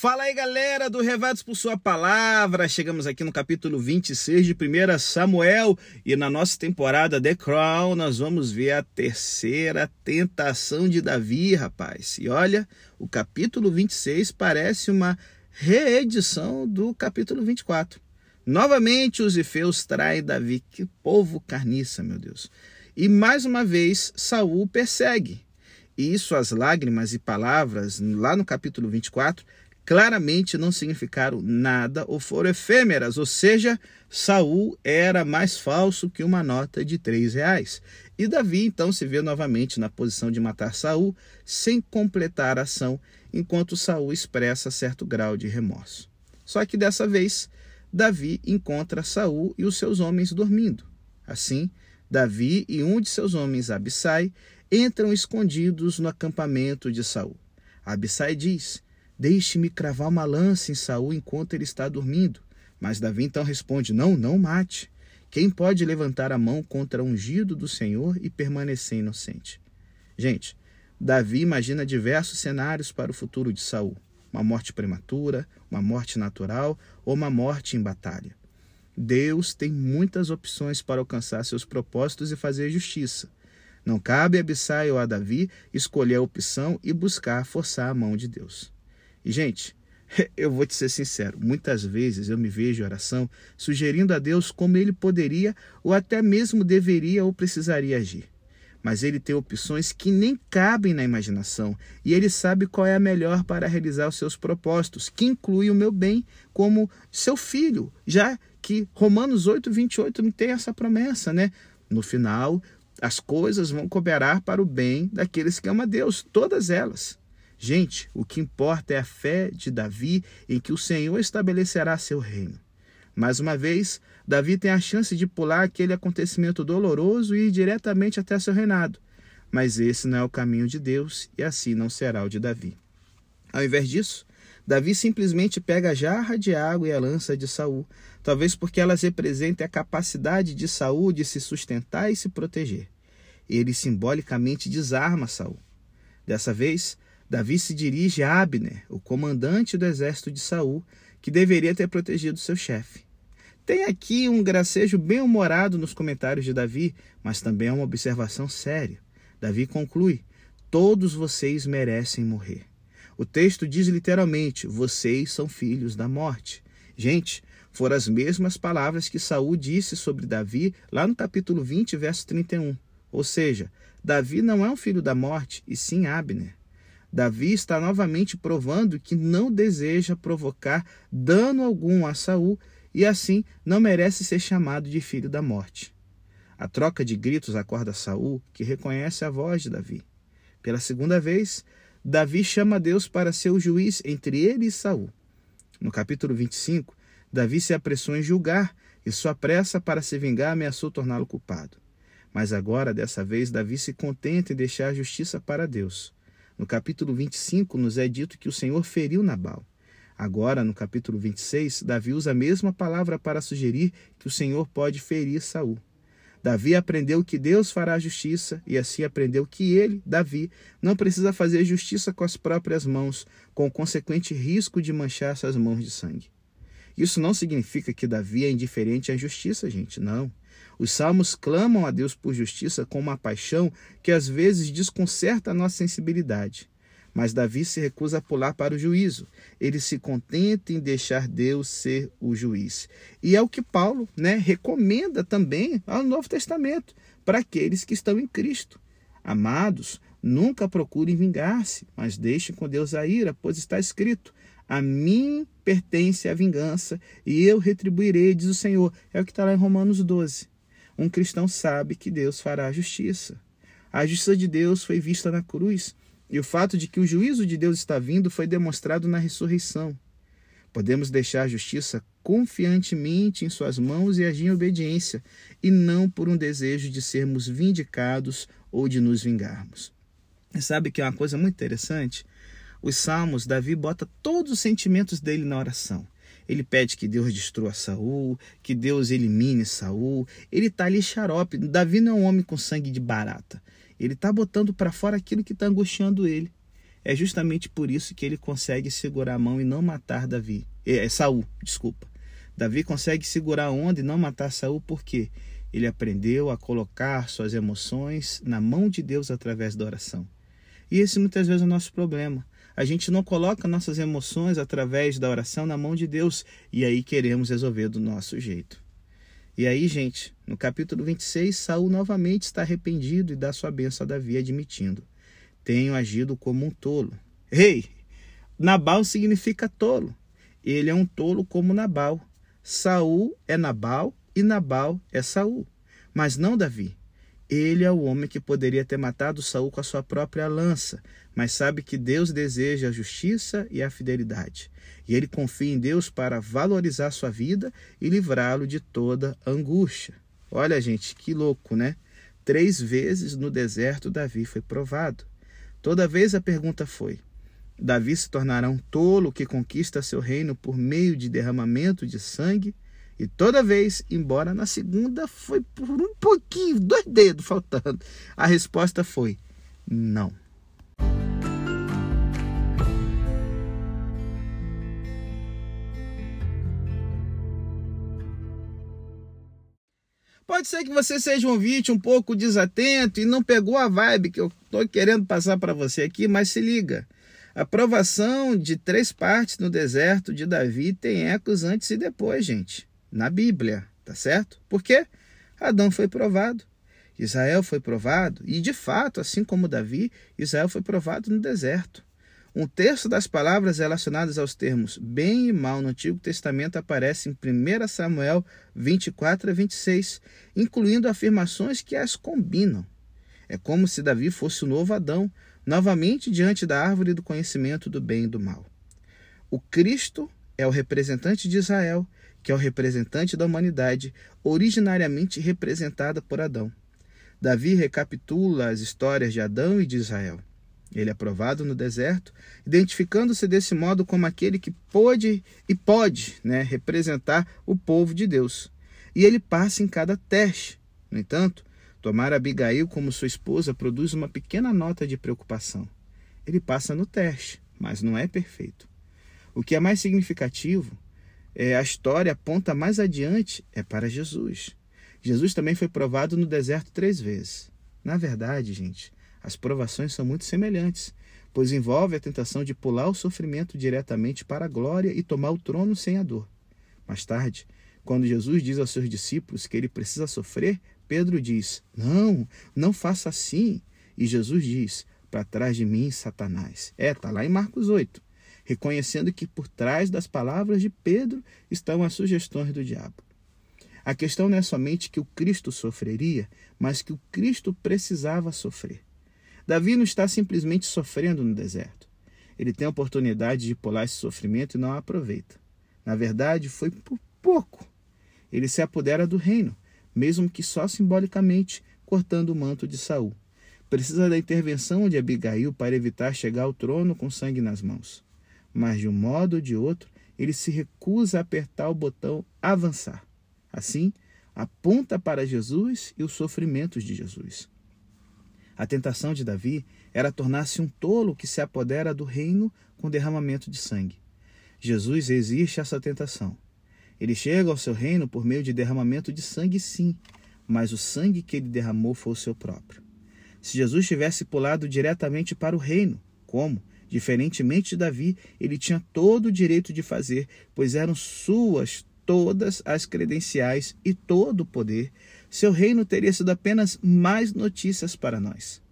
Fala aí, galera do Revados por Sua Palavra. Chegamos aqui no capítulo 26 de 1 Samuel e na nossa temporada The Crown nós vamos ver a terceira tentação de Davi, rapaz. E olha, o capítulo 26 parece uma reedição do capítulo 24. Novamente os ifeus traem Davi. Que povo carniça, meu Deus. E mais uma vez Saul persegue. E suas lágrimas e palavras, lá no capítulo 24, claramente não significaram nada ou foram efêmeras, ou seja, Saul era mais falso que uma nota de três reais. E Davi então se vê novamente na posição de matar Saul sem completar a ação, enquanto Saul expressa certo grau de remorso. Só que dessa vez, Davi encontra Saul e os seus homens dormindo. Assim, Davi e um de seus homens, Abissai, entram escondidos no acampamento de Saul. Abissai diz: Deixe-me cravar uma lança em Saul enquanto ele está dormindo. Mas Davi então responde: Não, não mate. Quem pode levantar a mão contra o ungido do Senhor e permanecer inocente? Gente, Davi imagina diversos cenários para o futuro de Saul: uma morte prematura, uma morte natural ou uma morte em batalha. Deus tem muitas opções para alcançar seus propósitos e fazer justiça. Não cabe a Abissai ou a Davi escolher a opção e buscar forçar a mão de Deus. E, gente, eu vou te ser sincero, muitas vezes eu me vejo em oração sugerindo a Deus como ele poderia ou até mesmo deveria ou precisaria agir. Mas ele tem opções que nem cabem na imaginação e ele sabe qual é a melhor para realizar os seus propósitos, que inclui o meu bem como seu filho, já que Romanos 8, 28 me tem essa promessa, né? No final, as coisas vão cooperar para o bem daqueles que amam a Deus, todas elas. Gente, o que importa é a fé de Davi em que o Senhor estabelecerá seu reino. Mais uma vez, Davi tem a chance de pular aquele acontecimento doloroso e ir diretamente até seu reinado. Mas esse não é o caminho de Deus e assim não será o de Davi. Ao invés disso, Davi simplesmente pega a jarra de água e a lança de Saul, talvez porque elas representem a capacidade de Saul de se sustentar e se proteger. Ele simbolicamente desarma Saul. Dessa vez, Davi se dirige a Abner, o comandante do exército de Saul, que deveria ter protegido seu chefe. Tem aqui um gracejo bem humorado nos comentários de Davi, mas também é uma observação séria. Davi conclui: Todos vocês merecem morrer. O texto diz literalmente: Vocês são filhos da morte. Gente, foram as mesmas palavras que Saul disse sobre Davi lá no capítulo 20, verso 31. Ou seja, Davi não é um filho da morte, e sim Abner. Davi está novamente provando que não deseja provocar dano algum a Saul e assim não merece ser chamado de filho da morte. A troca de gritos acorda Saul, que reconhece a voz de Davi. Pela segunda vez, Davi chama Deus para ser o juiz entre ele e Saul. No capítulo 25, Davi se apressou em julgar e sua pressa para se vingar ameaçou torná-lo culpado. Mas agora, dessa vez, Davi se contenta em deixar a justiça para Deus. No capítulo 25, nos é dito que o Senhor feriu Nabal. Agora, no capítulo 26, Davi usa a mesma palavra para sugerir que o Senhor pode ferir Saul. Davi aprendeu que Deus fará justiça e assim aprendeu que ele, Davi, não precisa fazer justiça com as próprias mãos, com o consequente risco de manchar suas mãos de sangue. Isso não significa que Davi é indiferente à justiça, gente, não. Os salmos clamam a Deus por justiça com uma paixão que às vezes desconcerta a nossa sensibilidade. Mas Davi se recusa a pular para o juízo. Ele se contenta em deixar Deus ser o juiz. E é o que Paulo né, recomenda também ao Novo Testamento para aqueles que estão em Cristo. Amados, nunca procurem vingar-se, mas deixem com Deus a ira, pois está escrito: A mim pertence a vingança e eu retribuirei, diz o Senhor. É o que está lá em Romanos 12 um cristão sabe que Deus fará a justiça. A justiça de Deus foi vista na cruz, e o fato de que o juízo de Deus está vindo foi demonstrado na ressurreição. Podemos deixar a justiça confiantemente em Suas mãos e agir em obediência, e não por um desejo de sermos vindicados ou de nos vingarmos. Sabe que é uma coisa muito interessante? Os Salmos, Davi bota todos os sentimentos dele na oração. Ele pede que Deus destrua Saul, que Deus elimine Saul. Ele está ali xarope. Davi não é um homem com sangue de barata. Ele está botando para fora aquilo que está angustiando ele. É justamente por isso que ele consegue segurar a mão e não matar Davi. É, Saul, desculpa. Davi consegue segurar a onda e não matar Saul porque ele aprendeu a colocar suas emoções na mão de Deus através da oração. E esse muitas vezes é o nosso problema. A gente não coloca nossas emoções através da oração na mão de Deus e aí queremos resolver do nosso jeito. E aí, gente, no capítulo 26, Saul novamente está arrependido e dá sua bênção a Davi, admitindo: Tenho agido como um tolo. Ei, Nabal significa tolo. Ele é um tolo como Nabal. Saul é Nabal e Nabal é Saul, mas não Davi. Ele é o homem que poderia ter matado Saul com a sua própria lança, mas sabe que Deus deseja a justiça e a fidelidade. E ele confia em Deus para valorizar sua vida e livrá-lo de toda angústia. Olha, gente, que louco, né? Três vezes no deserto Davi foi provado. Toda vez a pergunta foi: Davi se tornará um tolo que conquista seu reino por meio de derramamento de sangue? E toda vez, embora na segunda foi por um pouquinho, dois dedos faltando, a resposta foi não. Pode ser que você seja um ouvinte um pouco desatento e não pegou a vibe que eu estou querendo passar para você aqui, mas se liga. A provação de três partes no deserto de Davi tem ecos antes e depois, gente na Bíblia, tá certo? Por quê? Adão foi provado, Israel foi provado, e de fato, assim como Davi, Israel foi provado no deserto. Um terço das palavras relacionadas aos termos bem e mal no Antigo Testamento aparece em 1 Samuel 24 a 26, incluindo afirmações que as combinam. É como se Davi fosse o novo Adão, novamente diante da árvore do conhecimento do bem e do mal. O Cristo é o representante de Israel que é o representante da humanidade, originariamente representada por Adão. Davi recapitula as histórias de Adão e de Israel. Ele é provado no deserto, identificando-se desse modo como aquele que pôde e pode né, representar o povo de Deus. E ele passa em cada teste. No entanto, tomar Abigail como sua esposa produz uma pequena nota de preocupação. Ele passa no teste, mas não é perfeito. O que é mais significativo é, a história aponta mais adiante é para Jesus. Jesus também foi provado no deserto três vezes. Na verdade, gente, as provações são muito semelhantes, pois envolve a tentação de pular o sofrimento diretamente para a glória e tomar o trono sem a dor. Mais tarde, quando Jesus diz aos seus discípulos que ele precisa sofrer, Pedro diz: Não, não faça assim. E Jesus diz: Para trás de mim, Satanás. É, está lá em Marcos 8 reconhecendo que por trás das palavras de Pedro estão as sugestões do diabo. A questão não é somente que o Cristo sofreria, mas que o Cristo precisava sofrer. Davi não está simplesmente sofrendo no deserto. Ele tem a oportunidade de pular esse sofrimento e não a aproveita. Na verdade, foi por pouco. Ele se apodera do reino, mesmo que só simbolicamente, cortando o manto de Saul. Precisa da intervenção de Abigail para evitar chegar ao trono com sangue nas mãos mas de um modo ou de outro, ele se recusa a apertar o botão avançar. Assim, aponta para Jesus e os sofrimentos de Jesus. A tentação de Davi era tornar-se um tolo que se apodera do reino com derramamento de sangue. Jesus resiste a essa tentação. Ele chega ao seu reino por meio de derramamento de sangue, sim, mas o sangue que ele derramou foi o seu próprio. Se Jesus tivesse pulado diretamente para o reino, como? Diferentemente de Davi, ele tinha todo o direito de fazer, pois eram suas todas as credenciais e todo o poder. Seu reino teria sido apenas mais notícias para nós.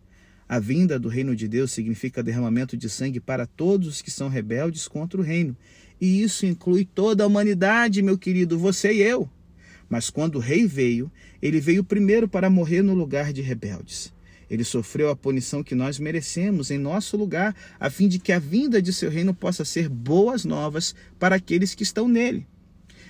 A vinda do reino de Deus significa derramamento de sangue para todos os que são rebeldes contra o reino. E isso inclui toda a humanidade, meu querido, você e eu. Mas quando o rei veio, ele veio primeiro para morrer no lugar de rebeldes. Ele sofreu a punição que nós merecemos em nosso lugar, a fim de que a vinda de seu reino possa ser boas novas para aqueles que estão nele.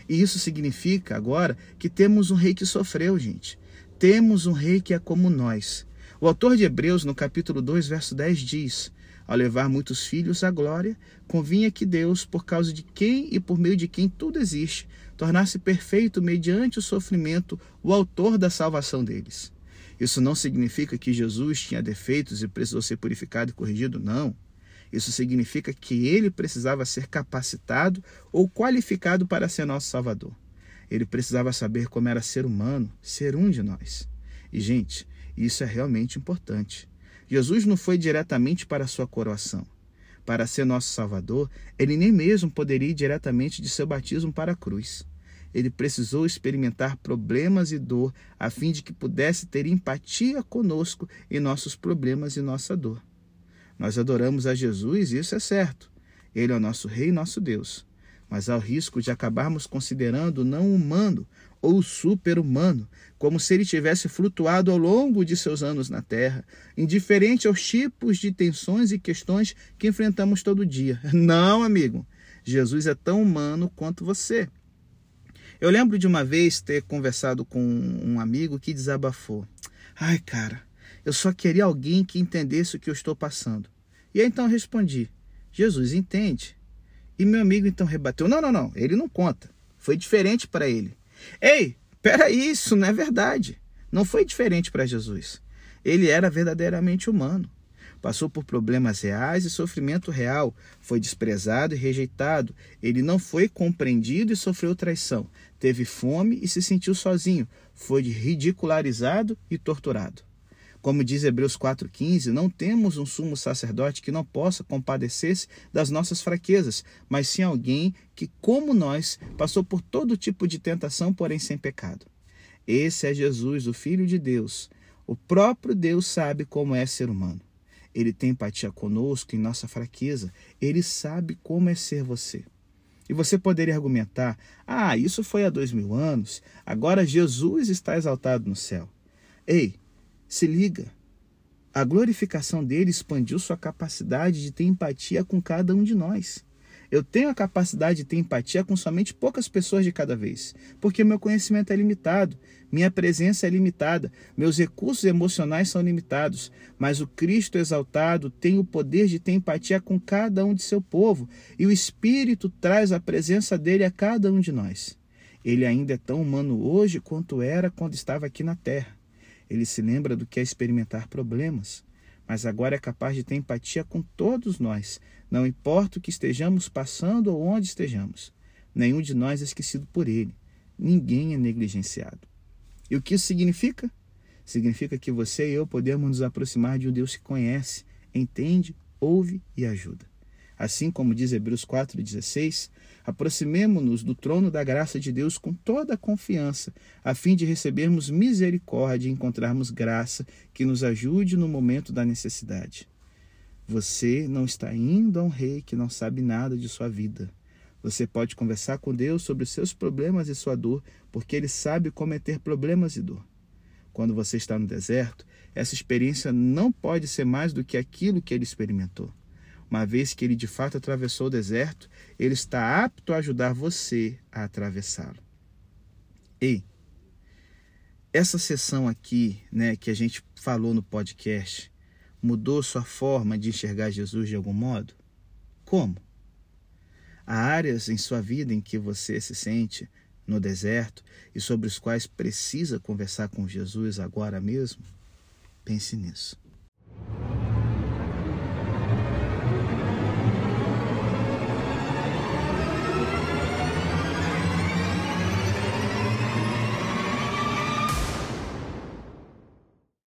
E isso significa agora que temos um rei que sofreu, gente. Temos um rei que é como nós. O autor de Hebreus, no capítulo 2, verso 10, diz: Ao levar muitos filhos à glória, convinha que Deus, por causa de quem e por meio de quem tudo existe, tornasse perfeito mediante o sofrimento o autor da salvação deles. Isso não significa que Jesus tinha defeitos e precisou ser purificado e corrigido, não. Isso significa que ele precisava ser capacitado ou qualificado para ser nosso Salvador. Ele precisava saber como era ser humano, ser um de nós. E, gente, isso é realmente importante. Jesus não foi diretamente para a sua coroação. Para ser nosso Salvador, ele nem mesmo poderia ir diretamente de seu batismo para a cruz. Ele precisou experimentar problemas e dor a fim de que pudesse ter empatia conosco em nossos problemas e nossa dor. Nós adoramos a Jesus, isso é certo. Ele é o nosso Rei e nosso Deus. Mas há o risco de acabarmos considerando o não humano ou super-humano, como se ele tivesse flutuado ao longo de seus anos na Terra, indiferente aos tipos de tensões e questões que enfrentamos todo dia. Não, amigo. Jesus é tão humano quanto você. Eu lembro de uma vez ter conversado com um amigo que desabafou. Ai, cara, eu só queria alguém que entendesse o que eu estou passando. E aí então respondi: Jesus entende. E meu amigo então rebateu: Não, não, não, ele não conta. Foi diferente para ele. Ei, peraí, isso não é verdade. Não foi diferente para Jesus. Ele era verdadeiramente humano. Passou por problemas reais e sofrimento real. Foi desprezado e rejeitado. Ele não foi compreendido e sofreu traição. Teve fome e se sentiu sozinho. Foi ridicularizado e torturado. Como diz Hebreus 4,15, não temos um sumo sacerdote que não possa compadecer-se das nossas fraquezas, mas sim alguém que, como nós, passou por todo tipo de tentação, porém sem pecado. Esse é Jesus, o Filho de Deus. O próprio Deus sabe como é ser humano. Ele tem empatia conosco em nossa fraqueza. Ele sabe como é ser você. E você poderia argumentar: ah, isso foi há dois mil anos, agora Jesus está exaltado no céu. Ei, se liga. A glorificação dele expandiu sua capacidade de ter empatia com cada um de nós. Eu tenho a capacidade de ter empatia com somente poucas pessoas de cada vez, porque meu conhecimento é limitado, minha presença é limitada, meus recursos emocionais são limitados, mas o Cristo exaltado tem o poder de ter empatia com cada um de seu povo, e o Espírito traz a presença dele a cada um de nós. Ele ainda é tão humano hoje quanto era quando estava aqui na terra. Ele se lembra do que é experimentar problemas, mas agora é capaz de ter empatia com todos nós, não importa o que estejamos passando ou onde estejamos. Nenhum de nós é esquecido por ele. Ninguém é negligenciado. E o que isso significa? Significa que você e eu podemos nos aproximar de um Deus que conhece, entende, ouve e ajuda. Assim como diz Hebreus 4,16, aproximemo-nos do trono da graça de Deus com toda a confiança, a fim de recebermos misericórdia e encontrarmos graça que nos ajude no momento da necessidade. Você não está indo a um rei que não sabe nada de sua vida. Você pode conversar com Deus sobre os seus problemas e sua dor, porque Ele sabe como é ter problemas e dor. Quando você está no deserto, essa experiência não pode ser mais do que aquilo que ele experimentou. Uma vez que ele de fato atravessou o deserto, ele está apto a ajudar você a atravessá-lo. Ei, essa sessão aqui, né, que a gente falou no podcast, mudou sua forma de enxergar Jesus de algum modo? Como? Há áreas em sua vida em que você se sente no deserto e sobre os quais precisa conversar com Jesus agora mesmo? Pense nisso.